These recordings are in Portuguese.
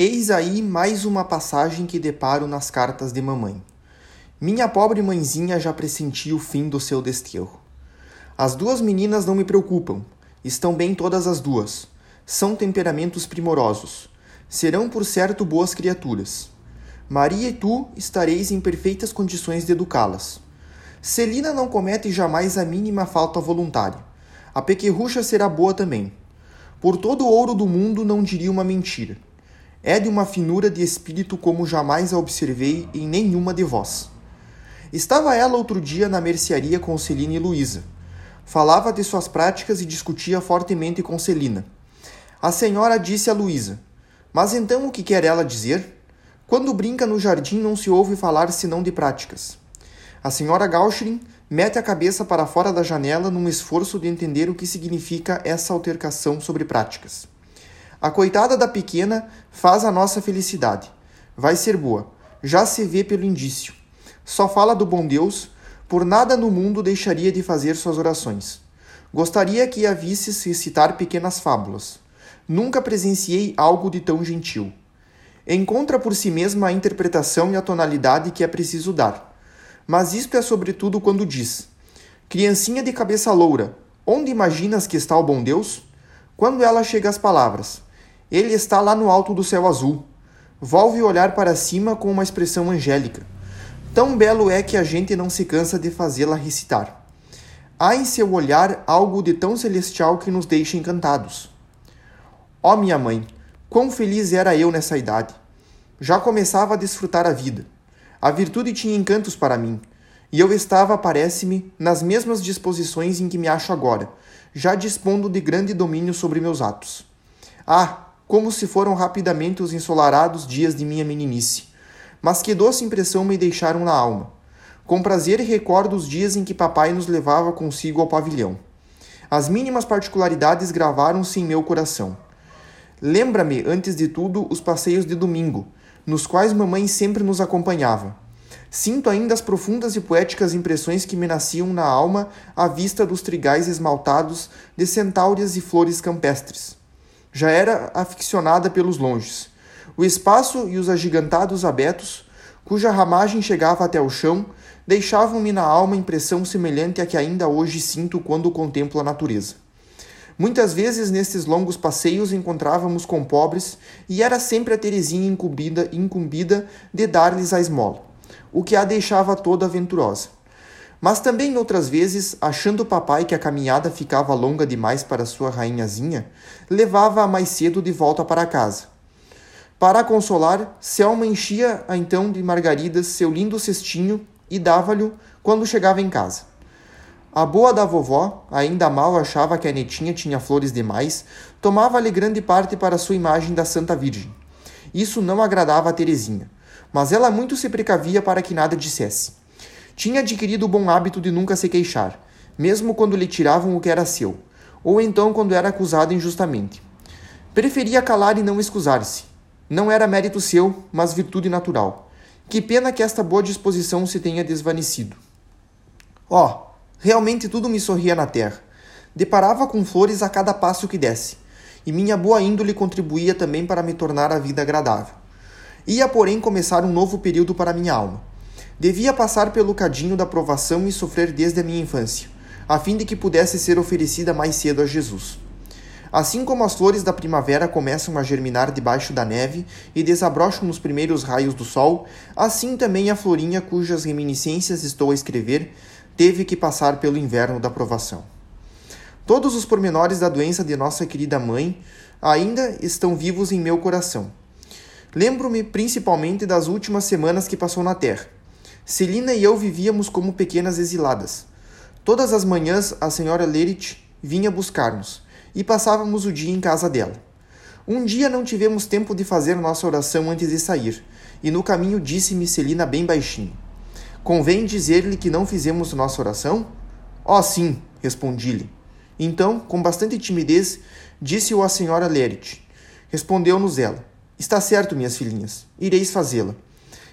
Eis aí mais uma passagem que deparo nas cartas de mamãe. Minha pobre mãezinha já pressentia o fim do seu desterro. As duas meninas não me preocupam. Estão bem todas as duas. São temperamentos primorosos. Serão, por certo, boas criaturas. Maria e tu estareis em perfeitas condições de educá-las. Celina não comete jamais a mínima falta voluntária. A pequerrucha será boa também. Por todo o ouro do mundo não diria uma mentira. É de uma finura de espírito como jamais a observei em nenhuma de vós. Estava ela outro dia na mercearia com Celina e Luísa. Falava de suas práticas e discutia fortemente com Celina. A senhora disse a Luísa: Mas então o que quer ela dizer? Quando brinca no jardim não se ouve falar senão de práticas. A senhora Gauchrin mete a cabeça para fora da janela num esforço de entender o que significa essa altercação sobre práticas. A coitada da pequena faz a nossa felicidade. Vai ser boa. Já se vê pelo indício. Só fala do bom Deus, por nada no mundo deixaria de fazer suas orações. Gostaria que a visses recitar pequenas fábulas. Nunca presenciei algo de tão gentil. Encontra por si mesma a interpretação e a tonalidade que é preciso dar. Mas isto é sobretudo quando diz: Criancinha de cabeça loura, onde imaginas que está o bom Deus? Quando ela chega às palavras: ele está lá no alto do céu azul. Volve olhar para cima com uma expressão angélica. Tão belo é que a gente não se cansa de fazê-la recitar. Há em seu olhar algo de tão celestial que nos deixa encantados. Ó oh, minha mãe, quão feliz era eu nessa idade! Já começava a desfrutar a vida. A virtude tinha encantos para mim, e eu estava, parece-me, nas mesmas disposições em que me acho agora, já dispondo de grande domínio sobre meus atos. Ah, como se foram rapidamente os ensolarados dias de minha meninice. Mas que doce impressão me deixaram na alma. Com prazer recordo os dias em que papai nos levava consigo ao pavilhão. As mínimas particularidades gravaram-se em meu coração. Lembra-me, antes de tudo, os passeios de domingo, nos quais mamãe sempre nos acompanhava. Sinto ainda as profundas e poéticas impressões que me nasciam na alma à vista dos trigais esmaltados de centáureas e flores campestres já era aficionada pelos longes. O espaço e os agigantados abetos, cuja ramagem chegava até o chão, deixavam-me na alma impressão semelhante à que ainda hoje sinto quando contemplo a natureza. Muitas vezes nestes longos passeios encontrávamos com pobres e era sempre a Terezinha incumbida, incumbida de dar-lhes a esmola, o que a deixava toda aventurosa. Mas também outras vezes, achando o papai que a caminhada ficava longa demais para sua rainhazinha, levava-a mais cedo de volta para casa. Para a consolar, Selma enchia-a então de margaridas seu lindo cestinho e dava-lhe quando chegava em casa. A boa da vovó, ainda mal achava que a netinha tinha flores demais, tomava-lhe grande parte para sua imagem da Santa Virgem. Isso não agradava a Terezinha, mas ela muito se precavia para que nada dissesse. Tinha adquirido o bom hábito de nunca se queixar, mesmo quando lhe tiravam o que era seu, ou então quando era acusado injustamente. Preferia calar e não excusar-se. Não era mérito seu, mas virtude natural. Que pena que esta boa disposição se tenha desvanecido. Oh, realmente tudo me sorria na terra. Deparava com flores a cada passo que desse, e minha boa índole contribuía também para me tornar a vida agradável. Ia, porém, começar um novo período para minha alma. Devia passar pelo cadinho da provação e sofrer desde a minha infância, a fim de que pudesse ser oferecida mais cedo a Jesus. Assim como as flores da primavera começam a germinar debaixo da neve e desabrocham nos primeiros raios do sol, assim também a florinha cujas reminiscências estou a escrever teve que passar pelo inverno da provação. Todos os pormenores da doença de nossa querida mãe ainda estão vivos em meu coração. Lembro-me principalmente das últimas semanas que passou na terra Celina e eu vivíamos como pequenas exiladas. Todas as manhãs a senhora Lerit vinha buscar-nos e passávamos o dia em casa dela. Um dia não tivemos tempo de fazer nossa oração antes de sair, e no caminho disse-me Celina bem baixinho: Convém dizer-lhe que não fizemos nossa oração? Oh, sim, respondi-lhe. Então, com bastante timidez, disse-o à senhora Lerit. Respondeu-nos ela: Está certo, minhas filhinhas, ireis fazê-la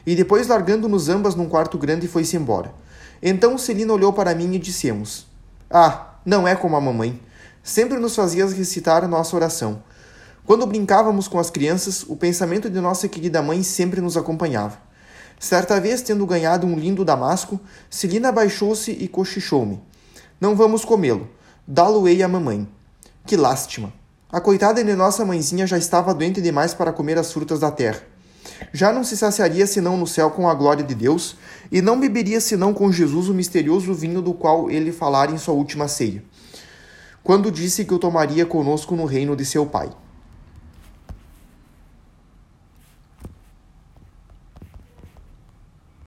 e depois largando-nos ambas num quarto grande foi-se embora. Então Celina olhou para mim e dissemos: Ah, não é como a mamãe. Sempre nos fazias recitar nossa oração. Quando brincávamos com as crianças, o pensamento de nossa querida mãe sempre nos acompanhava. Certa vez, tendo ganhado um lindo damasco, Celina baixou-se e cochichou-me. Não vamos comê-lo. Dá-lo-ei à mamãe. Que lástima! A coitada de nossa mãezinha já estava doente demais para comer as frutas da terra. Já não se saciaria senão no céu com a glória de Deus, e não beberia senão com Jesus o misterioso vinho do qual ele falara em sua última ceia, quando disse que o tomaria conosco no reino de seu Pai.